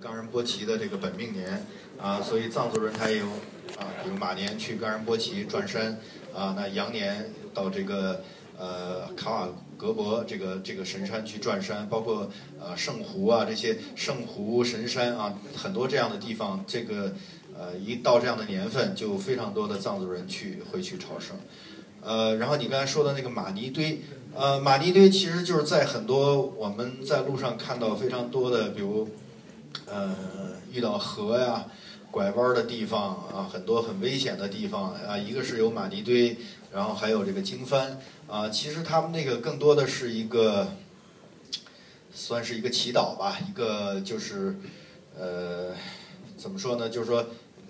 冈仁波齐的这个本命年啊，所以藏族人他有啊，比如马年去冈仁波齐转山啊，那羊年到这个呃卡瓦格博这个这个神山去转山，包括呃圣湖啊这些圣湖神山啊，很多这样的地方，这个呃一到这样的年份，就非常多的藏族人去会去朝圣。呃，然后你刚才说的那个玛尼堆，呃，玛尼堆其实就是在很多我们在路上看到非常多的，比如。呃，遇到河呀、拐弯的地方啊，很多很危险的地方啊，一个是有马尼堆，然后还有这个经幡啊。其实他们那个更多的是一个，算是一个祈祷吧，一个就是呃，怎么说呢？就是说，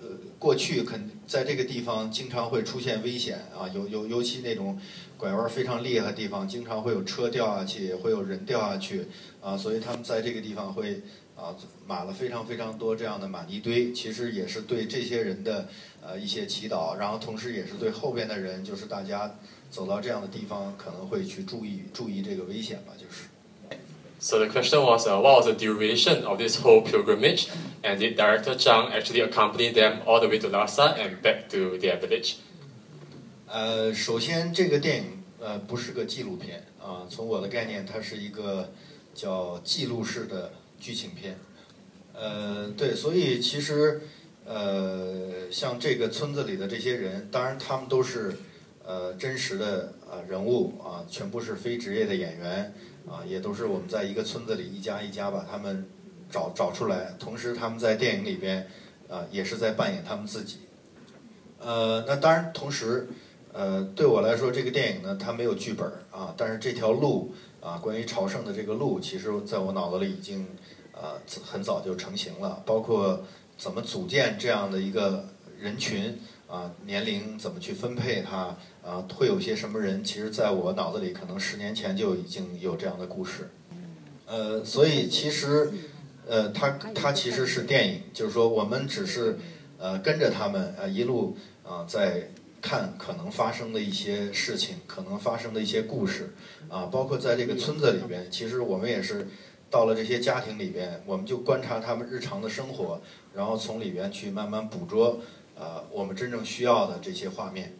呃，过去肯在这个地方经常会出现危险啊，尤尤尤其那种拐弯非常厉害的地方，经常会有车掉下去，会有人掉下去啊，所以他们在这个地方会。啊，码了非常非常多这样的玛尼堆，其实也是对这些人的呃一些祈祷，然后同时也是对后边的人，就是大家走到这样的地方可能会去注意注意这个危险吧，就是。So the question was, uh, what was the duration of this whole pilgrimage, and did Director Zhang actually accompany them all the way to Lhasa and back to their village? 呃，首先这个电影呃不是个纪录片啊，从我的概念，它是一个叫记录式的。剧情片，呃，对，所以其实，呃，像这个村子里的这些人，当然他们都是，呃，真实的呃人物啊，全部是非职业的演员啊，也都是我们在一个村子里一家一家把他们找找出来，同时他们在电影里边啊也是在扮演他们自己，呃，那当然同时，呃，对我来说这个电影呢，它没有剧本啊，但是这条路啊，关于朝圣的这个路，其实在我脑子里已经。呃，很早就成型了，包括怎么组建这样的一个人群啊，年龄怎么去分配它啊，会有些什么人？其实，在我脑子里，可能十年前就已经有这样的故事。呃，所以其实，呃，它它其实是电影，就是说我们只是呃跟着他们呃一路啊在看可能发生的一些事情，可能发生的一些故事啊，包括在这个村子里边，其实我们也是。到了这些家庭里边，我们就观察他们日常的生活，然后从里边去慢慢捕捉，呃，我们真正需要的这些画面，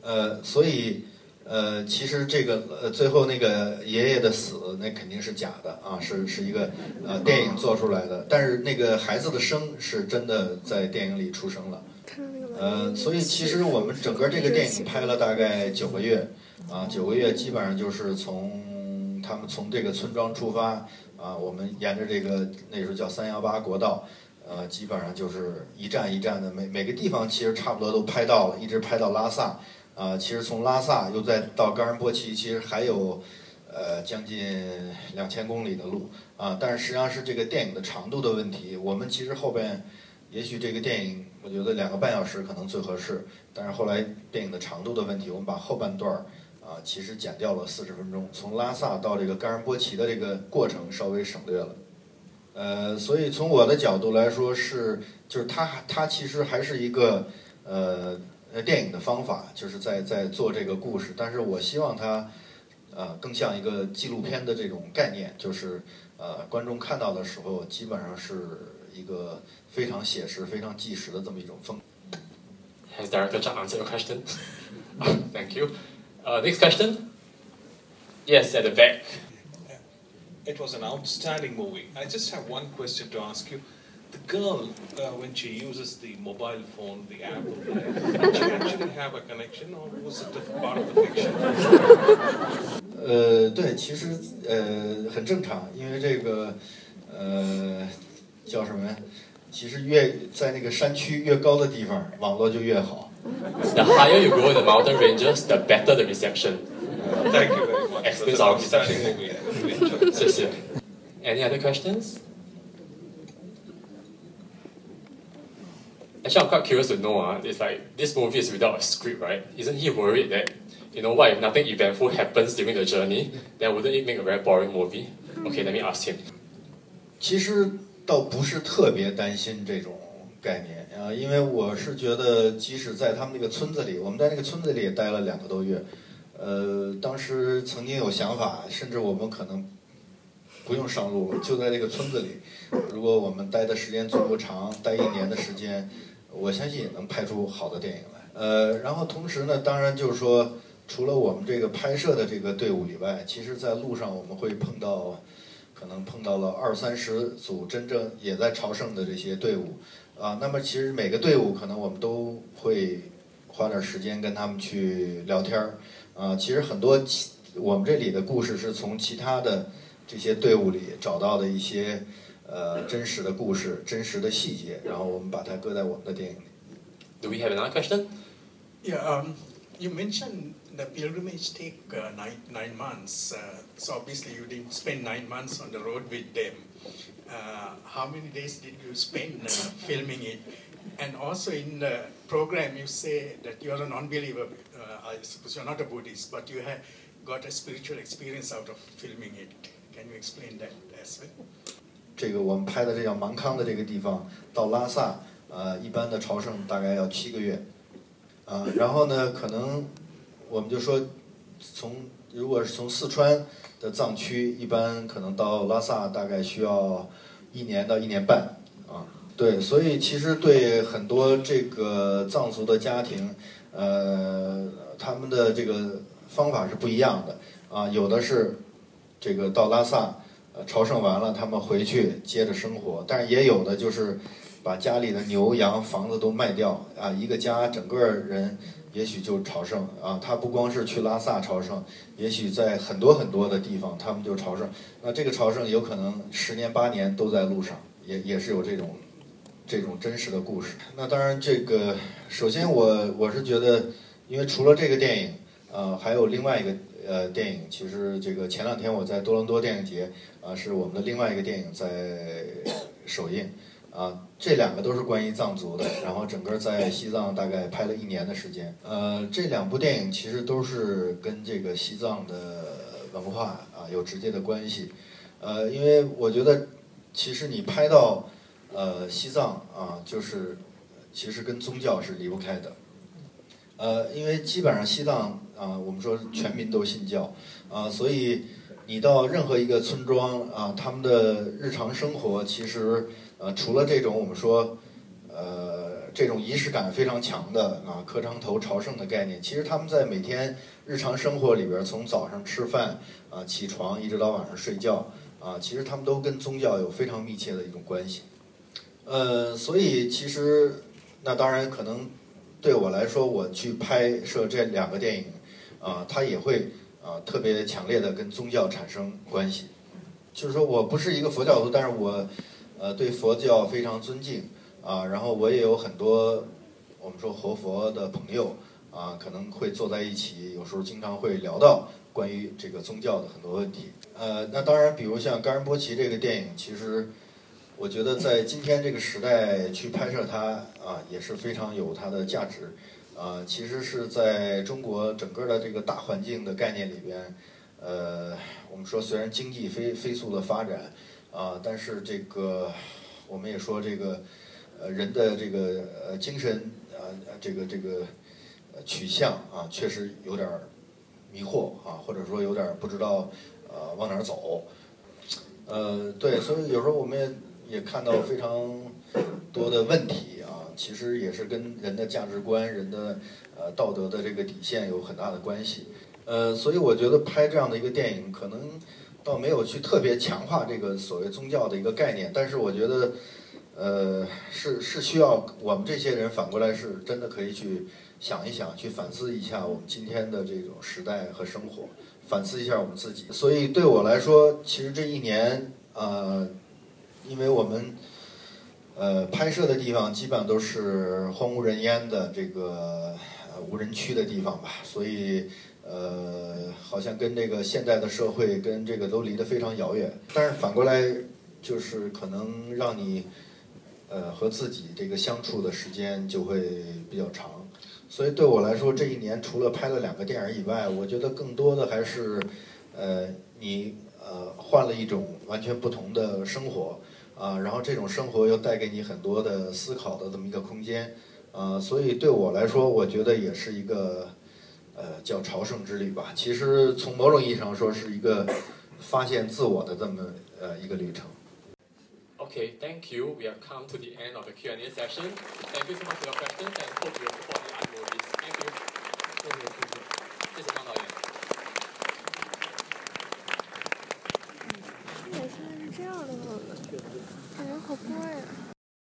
呃，所以，呃，其实这个呃，最后那个爷爷的死，那肯定是假的啊，是是一个呃电影做出来的，但是那个孩子的生是真的在电影里出生了，呃，所以其实我们整个这个电影拍了大概九个月，啊，九个月基本上就是从他们从这个村庄出发。啊，我们沿着这个那时候叫三幺八国道，呃，基本上就是一站一站的，每每个地方其实差不多都拍到了，一直拍到拉萨。啊，其实从拉萨又再到冈仁波齐，其实还有呃将近两千公里的路啊。但是实际上是这个电影的长度的问题。我们其实后边也许这个电影，我觉得两个半小时可能最合适。但是后来电影的长度的问题，我们把后半段儿。啊，其实减掉了四十分钟，从拉萨到这个冈仁波齐的这个过程稍微省略了。呃，所以从我的角度来说是，就是它它其实还是一个呃呃电影的方法，就是在在做这个故事，但是我希望它呃更像一个纪录片的这种概念，就是呃观众看到的时候基本上是一个非常写实、非常纪实的这么一种风。Has director answered your question? Thank you. Uh, next question. Yes, at the back. It was an outstanding movie. I just have one question to ask you. The girl, uh, when she uses the mobile phone, the app, did she actually have a connection, or was it a part of the fiction? 呃，对，其实呃很正常，因为这个呃叫什么呀？其实越在那个山区越高的地方，网络就越好。the higher you go in the mountain ranges, the better the reception. Thank you very much. Explains our reception. Any other questions? Actually, I'm quite curious to know. Uh, it's like this movie is without a script, right? Isn't he worried that you know what if nothing eventful happens during the journey, then wouldn't it make a very boring movie? Okay, let me ask him. 其实 倒不是特别担心这种概念啊，因为我是觉得，即使在他们那个村子里，我们在那个村子里也待了两个多月，呃，当时曾经有想法，甚至我们可能不用上路，就在这个村子里。如果我们待的时间足够长，待一年的时间，我相信也能拍出好的电影来。呃，然后同时呢，当然就是说，除了我们这个拍摄的这个队伍以外，其实在路上我们会碰到，可能碰到了二三十组真正也在朝圣的这些队伍。啊，那么其实每个队伍可能我们都会花点时间跟他们去聊天儿。啊，其实很多其我们这里的故事是从其他的这些队伍里找到的一些呃真实的故事、真实的细节，然后我们把它搁在我们的电影里。Do we have another question? Yeah, um, you mentioned the pilgrimage take uh, nine, nine months. Uh, so obviously you didn't spend nine months on the road with them. Uh, how many days did you spend uh, filming it? And also in the program you say that you're a non-believer. Uh, I suppose you're not a Buddhist, but you have got a spiritual experience out of filming it. Can you explain that as well? 这个我们拍的这叫芒康的这个地方，到拉萨，呃，一般的朝圣大概要七个月， 啊、然后呢，可能我们就说，从如果是从四川的藏区，一般可能到拉萨大概需要一年到一年半，啊，对，所以其实对很多这个藏族的家庭，呃，他们的这个方法是不一样的，啊，有的是这个到拉萨。呃，朝圣完了，他们回去接着生活，但是也有的就是把家里的牛羊、房子都卖掉啊，一个家整个人也许就朝圣啊。他不光是去拉萨朝圣，也许在很多很多的地方他们就朝圣。那这个朝圣有可能十年八年都在路上，也也是有这种这种真实的故事。那当然，这个首先我我是觉得，因为除了这个电影，呃，还有另外一个呃电影，其实这个前两天我在多伦多电影节。啊，是我们的另外一个电影在 首映，啊，这两个都是关于藏族的，然后整个在西藏大概拍了一年的时间，呃，这两部电影其实都是跟这个西藏的文化啊有直接的关系，呃，因为我觉得其实你拍到呃西藏啊，就是其实跟宗教是离不开的，呃，因为基本上西藏啊，我们说全民都信教啊，所以。你到任何一个村庄啊，他们的日常生活其实呃，除了这种我们说呃这种仪式感非常强的啊磕长头朝圣的概念，其实他们在每天日常生活里边，从早上吃饭啊起床一直到晚上睡觉啊，其实他们都跟宗教有非常密切的一种关系。呃，所以其实那当然可能对我来说，我去拍摄这两个电影啊，它也会。啊，特别强烈的跟宗教产生关系，就是说我不是一个佛教徒，但是我，呃，对佛教非常尊敬啊。然后我也有很多我们说活佛的朋友啊，可能会坐在一起，有时候经常会聊到关于这个宗教的很多问题。呃，那当然，比如像《冈仁波齐》这个电影，其实我觉得在今天这个时代去拍摄它啊，也是非常有它的价值。啊，其实是在中国整个的这个大环境的概念里边，呃，我们说虽然经济飞飞速的发展，啊，但是这个我们也说这个呃人的这个呃精神啊这个这个取向啊确实有点迷惑啊，或者说有点不知道呃往哪儿走，呃对，所以有时候我们也也看到非常多的问题啊。其实也是跟人的价值观、人的呃道德的这个底线有很大的关系，呃，所以我觉得拍这样的一个电影，可能倒没有去特别强化这个所谓宗教的一个概念，但是我觉得，呃，是是需要我们这些人反过来是真的可以去想一想，去反思一下我们今天的这种时代和生活，反思一下我们自己。所以对我来说，其实这一年，呃，因为我们。呃，拍摄的地方基本上都是荒无人烟的这个无人区的地方吧，所以呃，好像跟这个现代的社会跟这个都离得非常遥远。但是反过来，就是可能让你呃和自己这个相处的时间就会比较长。所以对我来说，这一年除了拍了两个电影以外，我觉得更多的还是呃你呃换了一种完全不同的生活。啊，然后这种生活又带给你很多的思考的这么一个空间，啊，所以对我来说，我觉得也是一个，呃，叫朝圣之旅吧。其实从某种意义上说，是一个发现自我的这么呃一个旅程。Okay, thank you. We have come to the end of the Q&A session. Thank you so much for your questions and hope you support the art movies. Thank you. 谢谢谢谢。谢谢方导